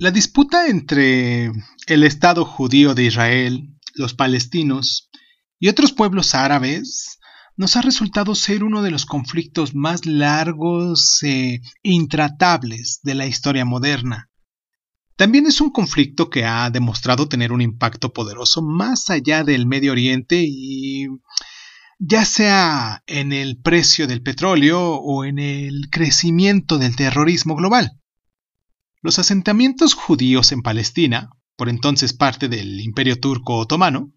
La disputa entre el Estado judío de Israel, los palestinos y otros pueblos árabes nos ha resultado ser uno de los conflictos más largos e intratables de la historia moderna. También es un conflicto que ha demostrado tener un impacto poderoso más allá del Medio Oriente y ya sea en el precio del petróleo o en el crecimiento del terrorismo global. Los asentamientos judíos en Palestina, por entonces parte del Imperio Turco Otomano,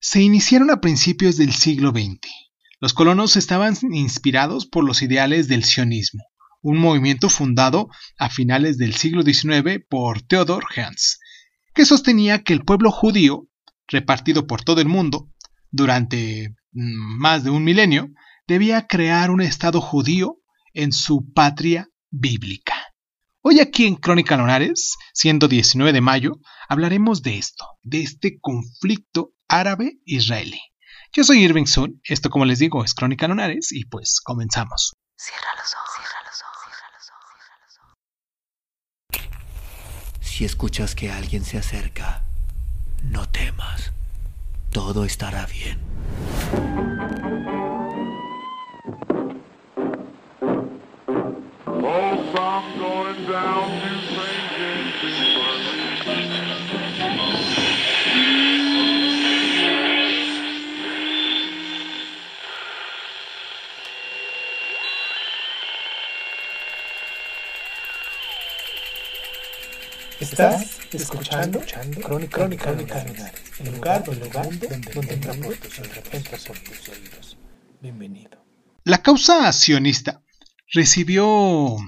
se iniciaron a principios del siglo XX. Los colonos estaban inspirados por los ideales del sionismo, un movimiento fundado a finales del siglo XIX por Theodor Herzl, que sostenía que el pueblo judío, repartido por todo el mundo durante mm, más de un milenio, debía crear un Estado judío en su patria bíblica. Hoy aquí en Crónica Lonares, siendo 19 de mayo, hablaremos de esto, de este conflicto árabe-israelí. Yo soy Irving Sun, esto como les digo es Crónica Lonares y pues comenzamos. Cierra los ojos, cierra los ojos, cierra los ojos, Si escuchas que alguien se acerca, no temas, todo estará bien. Estás escuchando, Crónica, Crónica, el lugar, el lugar donde, donde tus oídos. Bienvenido. La causa sionista recibió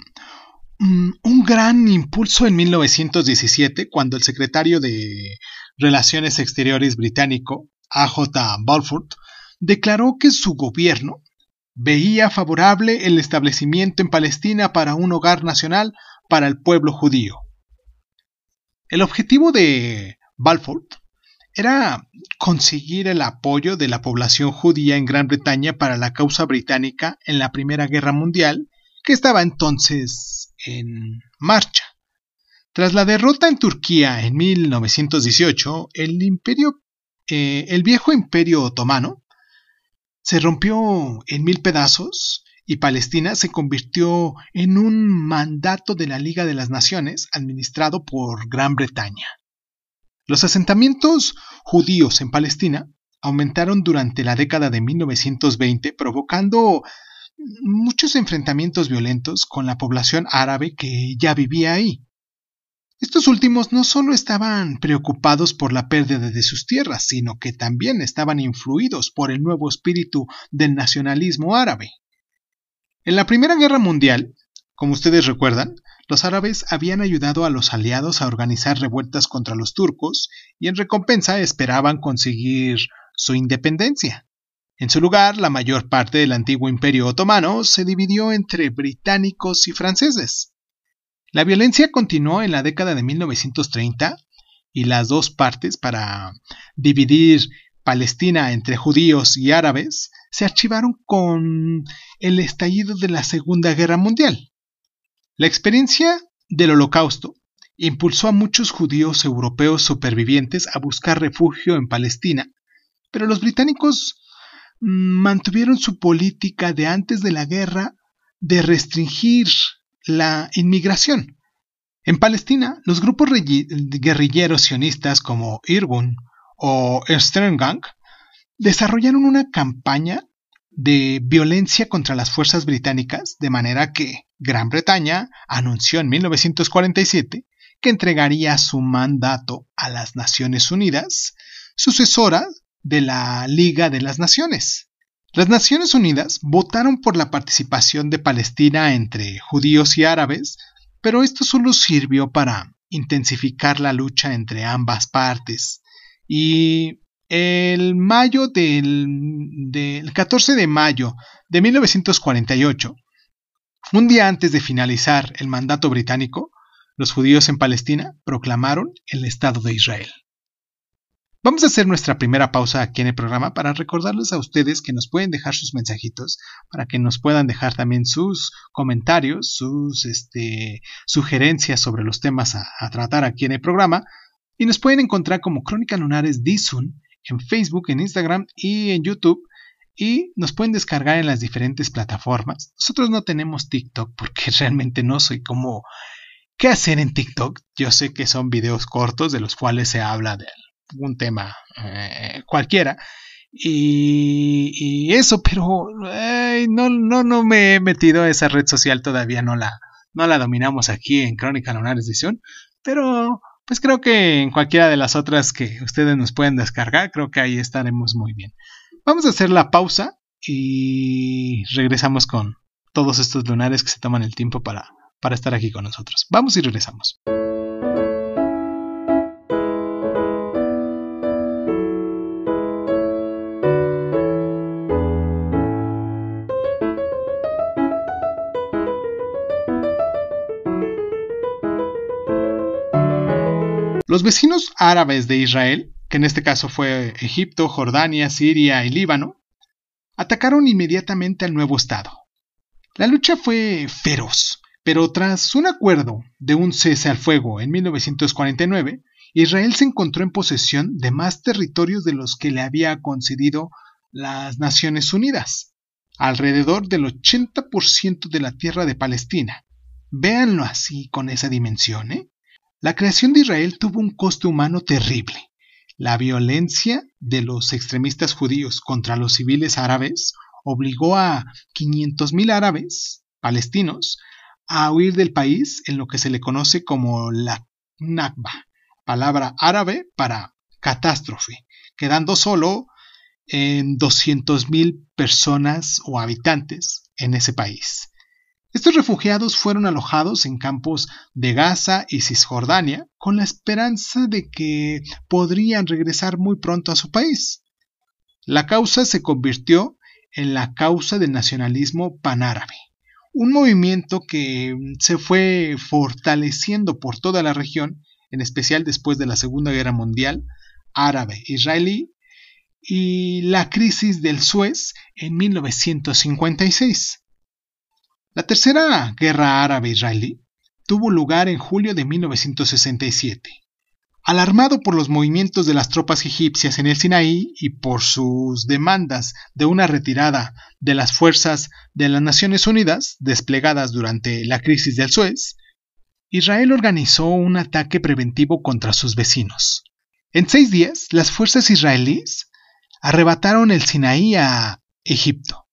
mm, un gran impulso en 1917 cuando el secretario de Relaciones Exteriores británico, A.J. Balfour, declaró que su gobierno veía favorable el establecimiento en Palestina para un hogar nacional para el pueblo judío. El objetivo de Balfour era conseguir el apoyo de la población judía en Gran Bretaña para la causa británica en la Primera Guerra Mundial, que estaba entonces en marcha. Tras la derrota en Turquía en 1918, el imperio, eh, el viejo imperio otomano, se rompió en mil pedazos y Palestina se convirtió en un mandato de la Liga de las Naciones administrado por Gran Bretaña. Los asentamientos judíos en Palestina aumentaron durante la década de 1920, provocando muchos enfrentamientos violentos con la población árabe que ya vivía ahí. Estos últimos no solo estaban preocupados por la pérdida de sus tierras, sino que también estaban influidos por el nuevo espíritu del nacionalismo árabe. En la Primera Guerra Mundial, como ustedes recuerdan, los árabes habían ayudado a los aliados a organizar revueltas contra los turcos y en recompensa esperaban conseguir su independencia. En su lugar, la mayor parte del antiguo imperio otomano se dividió entre británicos y franceses. La violencia continuó en la década de 1930 y las dos partes para dividir Palestina entre judíos y árabes se archivaron con el estallido de la Segunda Guerra Mundial. La experiencia del Holocausto impulsó a muchos judíos europeos supervivientes a buscar refugio en Palestina, pero los británicos mantuvieron su política de antes de la guerra de restringir la inmigración. En Palestina, los grupos guerrilleros sionistas como Irgun o Sterngang desarrollaron una campaña de violencia contra las fuerzas británicas, de manera que Gran Bretaña anunció en 1947 que entregaría su mandato a las Naciones Unidas, sucesora de la Liga de las Naciones. Las Naciones Unidas votaron por la participación de Palestina entre judíos y árabes, pero esto solo sirvió para intensificar la lucha entre ambas partes y el mayo del, 14 de mayo de 1948, un día antes de finalizar el mandato británico, los judíos en Palestina proclamaron el Estado de Israel. Vamos a hacer nuestra primera pausa aquí en el programa para recordarles a ustedes que nos pueden dejar sus mensajitos, para que nos puedan dejar también sus comentarios, sus este, sugerencias sobre los temas a, a, tratar aquí en el programa. Y nos pueden encontrar como Crónica Lunares Dizun en Facebook, en Instagram y en YouTube. Y nos pueden descargar en las diferentes plataformas. Nosotros no tenemos TikTok porque realmente no soy como... ¿Qué hacer en TikTok? Yo sé que son videos cortos de los cuales se habla de un tema eh, cualquiera. Y, eso, pero no, no, no me he metido a esa red social todavía, no la, no la dominamos aquí en Crónica Lunares Edición, pero pues creo que en cualquiera de las otras que ustedes nos pueden descargar, creo que ahí estaremos muy bien. Vamos a hacer la pausa y regresamos con todos estos lunares que se toman el tiempo para, para estar aquí con nosotros. Vamos y regresamos. Los vecinos árabes de Israel, que en este caso fue Egipto, Jordania, Siria y Líbano, atacaron inmediatamente al nuevo Estado. La lucha fue feroz, pero tras un acuerdo de un cese al fuego en 1949, Israel se encontró en posesión de más territorios de los que le había concedido las Naciones Unidas, alrededor del 80% de la tierra de Palestina. Véanlo así con esa dimensión, ¿eh? La creación de Israel tuvo un coste humano terrible. La violencia de los extremistas judíos contra los civiles árabes obligó a 500.000 árabes palestinos a huir del país en lo que se le conoce como la Nakba, palabra árabe para catástrofe, quedando solo en 200.000 personas o habitantes en ese país. Estos refugiados fueron alojados en campos de Gaza y Cisjordania con la esperanza de que podrían regresar muy pronto a su país. La causa se convirtió en la causa del nacionalismo panárabe, un movimiento que se fue fortaleciendo por toda la región, en especial después de la Segunda Guerra Mundial, árabe-israelí, y la crisis del Suez en 1956. La tercera guerra árabe-israelí tuvo lugar en julio de 1967. Alarmado por los movimientos de las tropas egipcias en el Sinaí y por sus demandas de una retirada de las fuerzas de las Naciones Unidas desplegadas durante la crisis del Suez, Israel organizó un ataque preventivo contra sus vecinos. En seis días, las fuerzas israelíes arrebataron el Sinaí a Egipto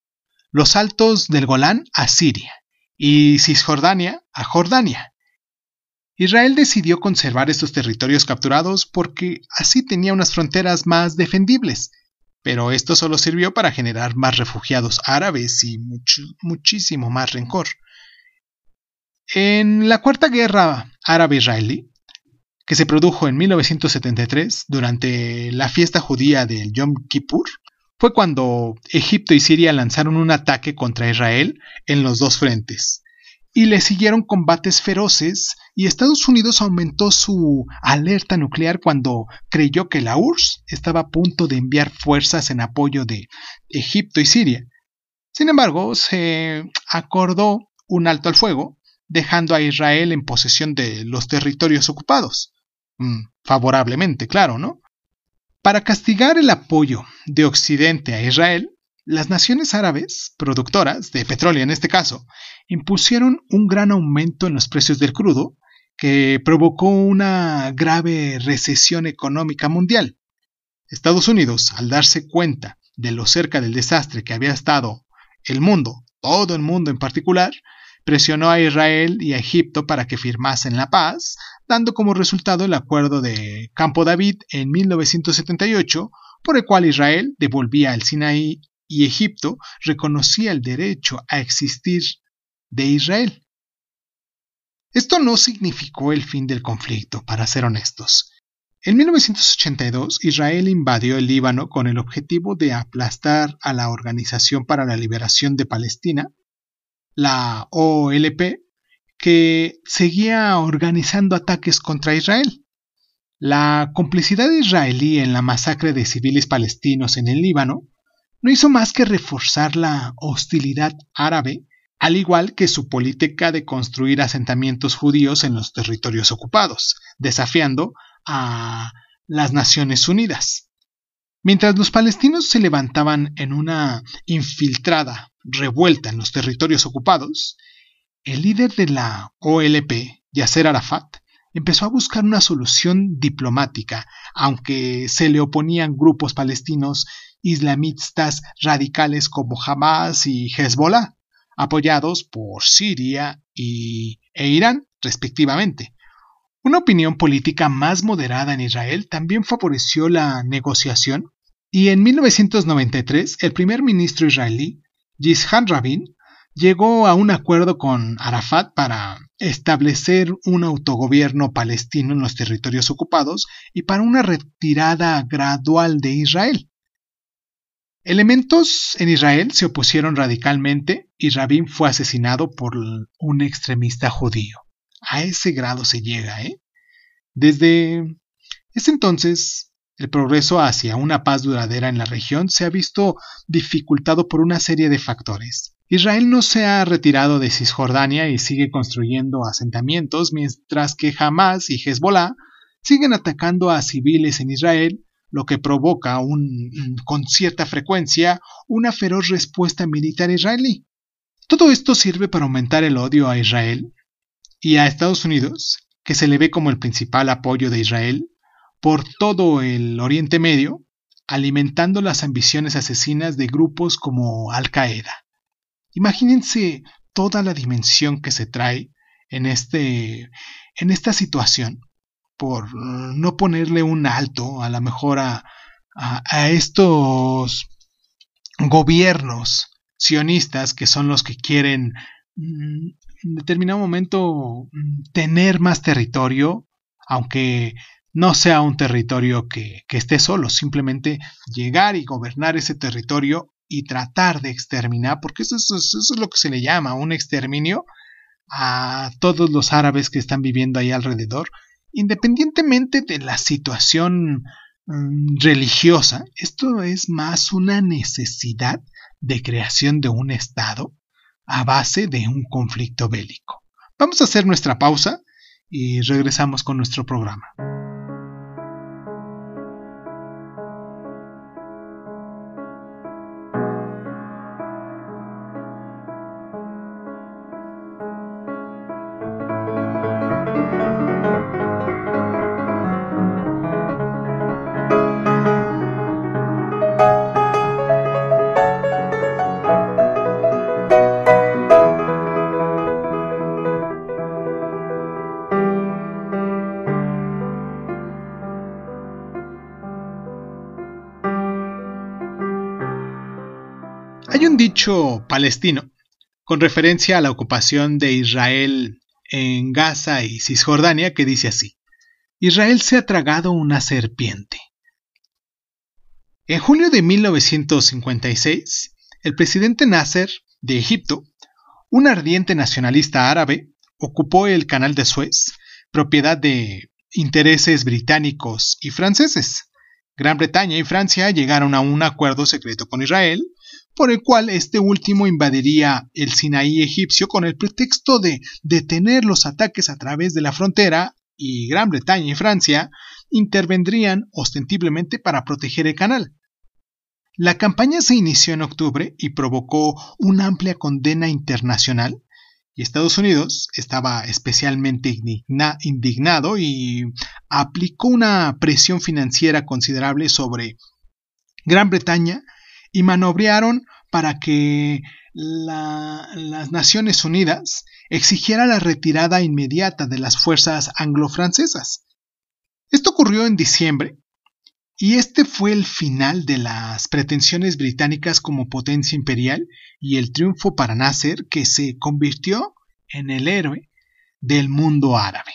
los altos del Golán a Siria y Cisjordania a Jordania. Israel decidió conservar estos territorios capturados porque así tenía unas fronteras más defendibles, pero esto solo sirvió para generar más refugiados árabes y muchísimo más rencor. En la Cuarta Guerra Árabe-Israelí, que se produjo en 1973 durante la fiesta judía del Yom Kippur, fue cuando Egipto y Siria lanzaron un ataque contra Israel en los dos frentes. Y le siguieron combates feroces y Estados Unidos aumentó su alerta nuclear cuando creyó que la URSS estaba a punto de enviar fuerzas en apoyo de Egipto y Siria. Sin embargo, se acordó un alto al fuego, dejando a Israel en posesión de los territorios ocupados. Mm, favorablemente, claro, ¿no? Para castigar el apoyo de Occidente a Israel, las naciones árabes, productoras de petróleo en este caso, impusieron un gran aumento en los precios del crudo que provocó una grave recesión económica mundial. Estados Unidos, al darse cuenta de lo cerca del desastre que había estado el mundo, todo el mundo en particular, presionó a Israel y a Egipto para que firmasen la paz, dando como resultado el acuerdo de Campo David en 1978, por el cual Israel devolvía al Sinaí y Egipto reconocía el derecho a existir de Israel. Esto no significó el fin del conflicto, para ser honestos. En 1982, Israel invadió el Líbano con el objetivo de aplastar a la Organización para la Liberación de Palestina, la OLP, que seguía organizando ataques contra Israel. La complicidad israelí en la masacre de civiles palestinos en el Líbano no hizo más que reforzar la hostilidad árabe, al igual que su política de construir asentamientos judíos en los territorios ocupados, desafiando a las Naciones Unidas. Mientras los palestinos se levantaban en una infiltrada revuelta en los territorios ocupados, el líder de la OLP, Yasser Arafat, empezó a buscar una solución diplomática, aunque se le oponían grupos palestinos islamistas radicales como Hamas y Hezbollah, apoyados por Siria y, e Irán, respectivamente. Una opinión política más moderada en Israel también favoreció la negociación y en 1993 el primer ministro israelí, Yitzhak Rabin, llegó a un acuerdo con Arafat para establecer un autogobierno palestino en los territorios ocupados y para una retirada gradual de Israel. Elementos en Israel se opusieron radicalmente y Rabin fue asesinado por un extremista judío. A ese grado se llega, ¿eh? Desde ese entonces, el progreso hacia una paz duradera en la región se ha visto dificultado por una serie de factores. Israel no se ha retirado de Cisjordania y sigue construyendo asentamientos, mientras que Hamas y Hezbollah siguen atacando a civiles en Israel, lo que provoca un, con cierta frecuencia una feroz respuesta militar israelí. Todo esto sirve para aumentar el odio a Israel y a Estados Unidos, que se le ve como el principal apoyo de Israel por todo el Oriente Medio, alimentando las ambiciones asesinas de grupos como Al Qaeda. Imagínense toda la dimensión que se trae en, este, en esta situación por no ponerle un alto a la mejor a, estos gobiernos sionistas que son los que quieren mm, en determinado momento mm, tener más territorio, aunque no sea un territorio que, esté solo, simplemente llegar y gobernar ese territorio y tratar de exterminar, porque eso, es lo que se le llama un exterminio a todos los árabes que están viviendo ahí alrededor, independientemente de la situación mm, religiosa, esto es más una necesidad de creación de un Estado a base de un conflicto bélico. Vamos a hacer nuestra pausa y regresamos con nuestro programa. Dicho palestino, con referencia a la ocupación de Israel en Gaza y Cisjordania, que dice así, Israel se ha tragado una serpiente. En julio de 1956, el presidente Nasser de Egipto, un ardiente nacionalista árabe, ocupó el canal de Suez, propiedad de intereses británicos y franceses. Gran Bretaña y Francia llegaron a un acuerdo secreto con Israel por el cual este último invadiría el Sinaí egipcio con el pretexto de detener los ataques a través de la frontera y Gran Bretaña y Francia intervendrían ostensiblemente para proteger el canal. La campaña se inició en octubre y provocó una amplia condena internacional y Estados Unidos estaba especialmente indignado y aplicó una presión financiera considerable sobre Gran Bretaña y manobrearon para que las Naciones Unidas exigiera la retirada inmediata de las fuerzas anglo-francesas. Esto ocurrió en diciembre y este fue el final de las pretensiones británicas como potencia imperial y el triunfo para Nasser que se convirtió en el héroe del mundo árabe.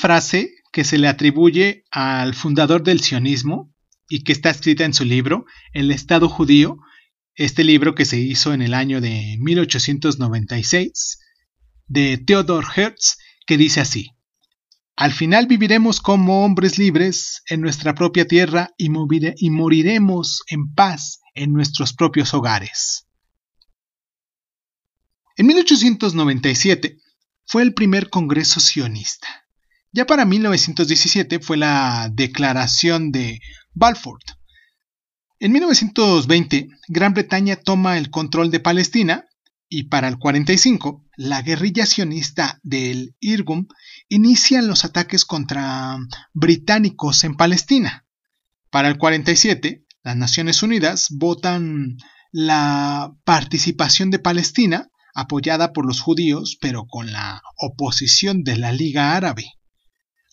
Frase que se le atribuye al fundador del sionismo y que está escrita en su libro, El Estado judío, este libro que se hizo en el año de 1896, de Theodor Hertz, que dice así, Al final viviremos como hombres libres en nuestra propia tierra y, y moriremos en paz en nuestros propios hogares. En 1897 fue el primer Congreso sionista. Ya para 1917 fue la Declaración de Balfour. En 1920, Gran Bretaña toma el control de Palestina y para el 45, la guerrilla sionista del Irgun inicia los ataques contra británicos en Palestina. Para el 47, las Naciones Unidas votan la participación de Palestina apoyada por los judíos, pero con la oposición de la Liga Árabe.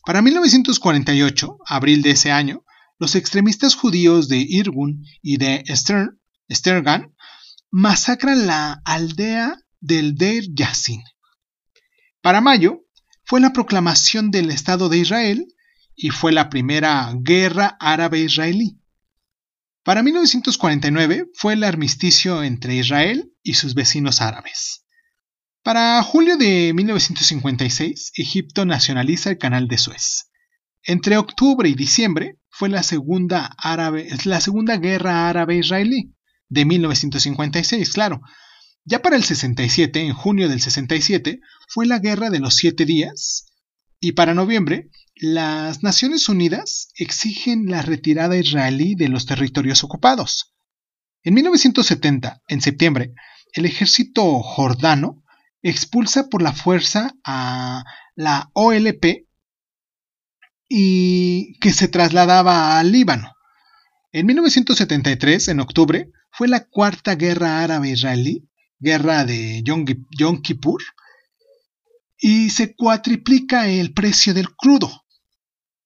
Para 1948, abril de ese año, los extremistas judíos de Irgun y de Stern, Stergan masacran la aldea del Deir Yassin. Para mayo, fue la proclamación del Estado de Israel y fue la primera guerra árabe-israelí. Para 1949 fue el armisticio entre Israel y sus vecinos árabes. Para julio de 1956, Egipto nacionaliza el canal de Suez. Entre octubre y diciembre fue la segunda, guerra árabe-israelí, de 1956, claro. Ya para el 67, en junio del 67, fue la guerra de los siete días, y para noviembre las Naciones Unidas exigen la retirada israelí de los territorios ocupados. En 1970, en septiembre, el ejército jordano expulsa por la fuerza a la OLP y que se trasladaba al Líbano. En 1973, en octubre, fue la cuarta guerra árabe-israelí, guerra de Yom Kippur, y se cuatriplica el precio del crudo.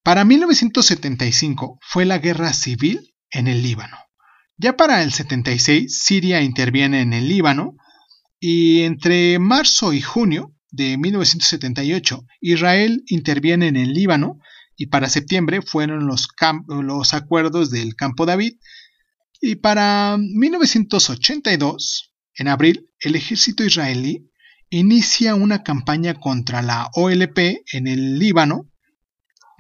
Para 1975 fue la guerra civil en el Líbano. Ya para el 76 Siria interviene en el Líbano y entre marzo y junio de 1978 Israel interviene en el Líbano y para septiembre fueron los, acuerdos del Campo David. Y para 1982 en abril el ejército israelí inicia una campaña contra la OLP en el Líbano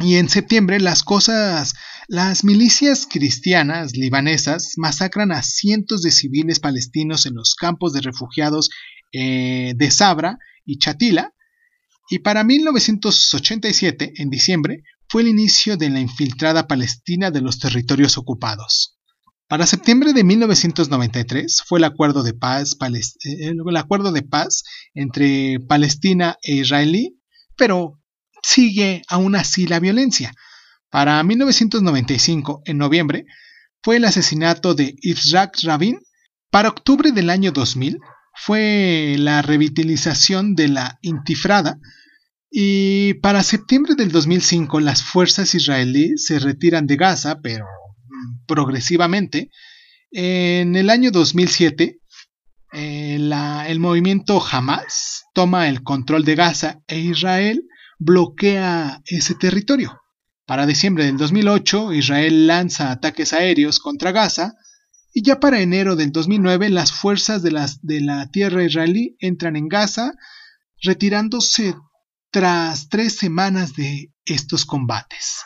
y en septiembre las cosas, las milicias cristianas libanesas masacran a cientos de civiles palestinos en los campos de refugiados eh, de Sabra y Chatila. Y para 1987, en diciembre, fue el inicio de la infiltrada palestina de los territorios ocupados. Para septiembre de 1993 fue el acuerdo de paz, eh, el acuerdo de paz entre Palestina e Israelí, pero sigue aún así la violencia. Para 1995, en noviembre, fue el asesinato de Yitzhak Rabin. Para octubre del año 2000 fue la revitalización de la Intifrada. Y para septiembre del 2005 las fuerzas israelíes se retiran de Gaza, pero progresivamente. En el año 2007 eh, el movimiento Hamas toma el control de Gaza e Israel bloquea ese territorio. Para diciembre del 2008, Israel lanza ataques aéreos contra Gaza y ya para enero del 2009 las fuerzas de, de la tierra israelí entran en Gaza, retirándose tras tres semanas de estos combates.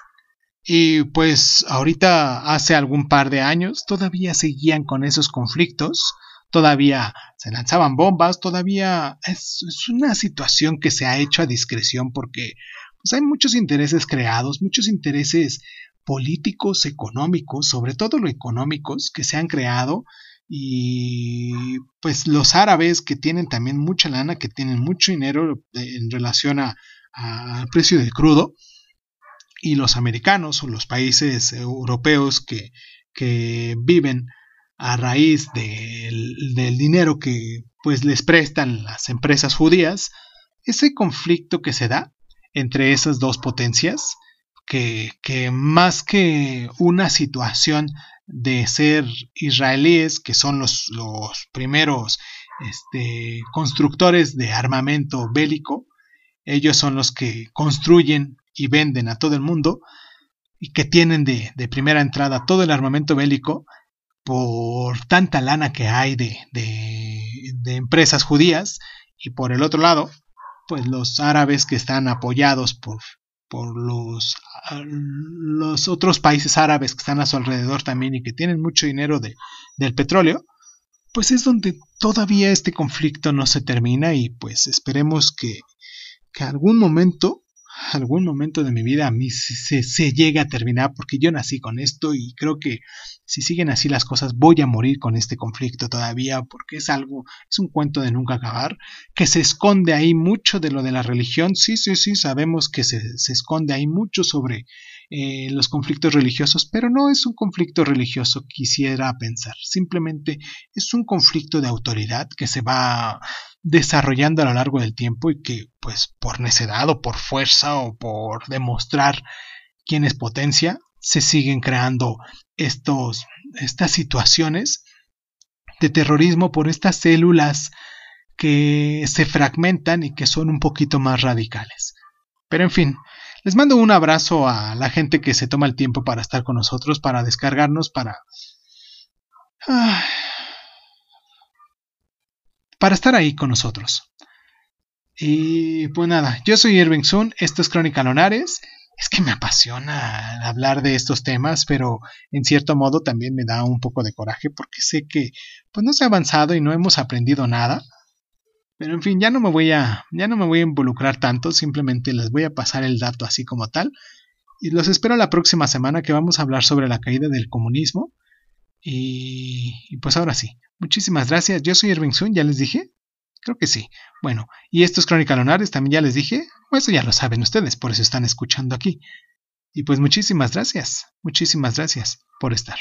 Y pues ahorita hace algún par de años todavía seguían con esos conflictos, todavía se lanzaban bombas, todavía es, una situación que se ha hecho a discreción porque pues, hay muchos intereses creados, muchos intereses políticos, económicos, sobre todo los económicos que se han creado y pues los árabes que tienen también mucha lana, que tienen mucho dinero en relación al precio del crudo y los americanos o los países europeos que, que viven a raíz del, dinero que pues les prestan las empresas judías, ese conflicto que se da entre esas dos potencias, que, que más que una situación de ser israelíes, que son los, los primeros este, constructores de armamento bélico, ellos son los que construyen y venden a todo el mundo y que tienen de, de primera entrada todo el armamento bélico por tanta lana que hay de, de, de, empresas judías y por el otro lado, pues los árabes que están apoyados por, por los, los otros países árabes que están a su alrededor también y que tienen mucho dinero de, del petróleo, pues es donde todavía este conflicto no se termina y pues esperemos que, que algún momento algún momento de mi vida a mí se, se, llega a terminar porque yo nací con esto y creo que si siguen así las cosas voy a morir con este conflicto todavía porque es algo, es un cuento de nunca acabar, que se esconde ahí mucho de lo de la religión, sí, sí, sí, sabemos que se, se esconde ahí mucho sobre eh, los conflictos religiosos, pero no es un conflicto religioso, quisiera pensar, simplemente es un conflicto de autoridad que se va desarrollando a lo largo del tiempo y que pues por necedad o por fuerza o por demostrar quién es potencia se siguen creando estos estas situaciones de terrorismo por estas células que se fragmentan y que son un poquito más radicales. Pero en fin, les mando un abrazo a la gente que se toma el tiempo para estar con nosotros, para descargarnos, para para estar ahí con nosotros. Y pues nada, yo soy Irving Sun, esto es Crónica Lonares. Es que me apasiona hablar de estos temas, pero en cierto modo también me da un poco de coraje porque sé que pues no se ha avanzado y no hemos aprendido nada. Pero en fin, ya no me voy a ya no me voy a involucrar tanto, simplemente les voy a pasar el dato así como tal. Y los espero la próxima semana que vamos a hablar sobre la caída del comunismo. Y, y pues ahora sí, Muchísimas gracias. Yo soy Irving Sun, ya les dije. Creo que sí. Bueno, y estos Crónica Lunares también ya les dije. Pues eso ya lo saben ustedes, por eso están escuchando aquí. Y pues muchísimas gracias. Muchísimas gracias por estar.